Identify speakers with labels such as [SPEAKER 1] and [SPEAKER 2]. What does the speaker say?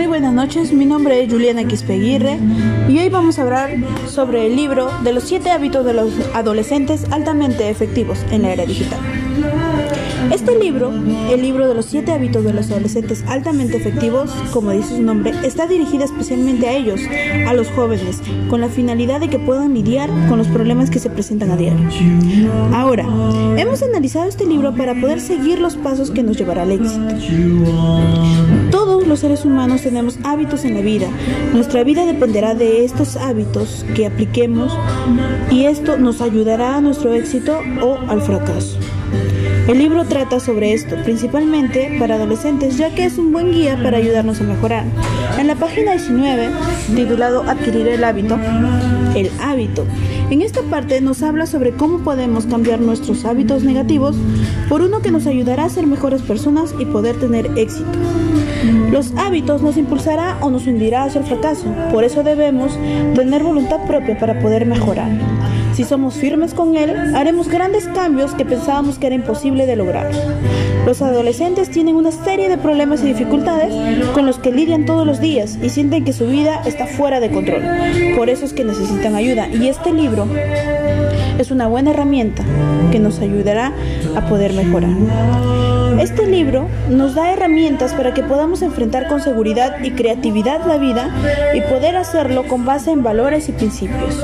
[SPEAKER 1] Muy buenas noches, mi nombre es Juliana Quispeguirre y hoy vamos a hablar sobre el libro de los siete hábitos de los adolescentes altamente efectivos en la era digital. Este libro, el libro de los siete hábitos de los adolescentes altamente efectivos, como dice su nombre, está dirigida especialmente a ellos, a los jóvenes, con la finalidad de que puedan lidiar con los problemas que se presentan a diario. Ahora, hemos analizado este libro para poder seguir los pasos que nos llevará al éxito. Todos los seres humanos tenemos hábitos en la vida. Nuestra vida dependerá de estos hábitos que apliquemos y esto nos ayudará a nuestro éxito o al fracaso. El libro trata sobre esto, principalmente para adolescentes, ya que es un buen guía para ayudarnos a mejorar. En la página 19, titulado Adquirir el hábito, el hábito. En esta parte nos habla sobre cómo podemos cambiar nuestros hábitos negativos por uno que nos ayudará a ser mejores personas y poder tener éxito. Los hábitos nos impulsará o nos hundirá hacia el fracaso, por eso debemos tener voluntad propia para poder mejorar. Si somos firmes con él, haremos grandes cambios que pensábamos que era imposible de lograr. Los adolescentes tienen una serie de problemas y dificultades con los que lidian todos los días y sienten que su vida está fuera de control. Por eso es que necesitan ayuda y este libro es una buena herramienta que nos ayudará a poder mejorar. Este libro nos da herramientas para que podamos enfrentar con seguridad y creatividad la vida y poder hacerlo con base en valores y principios.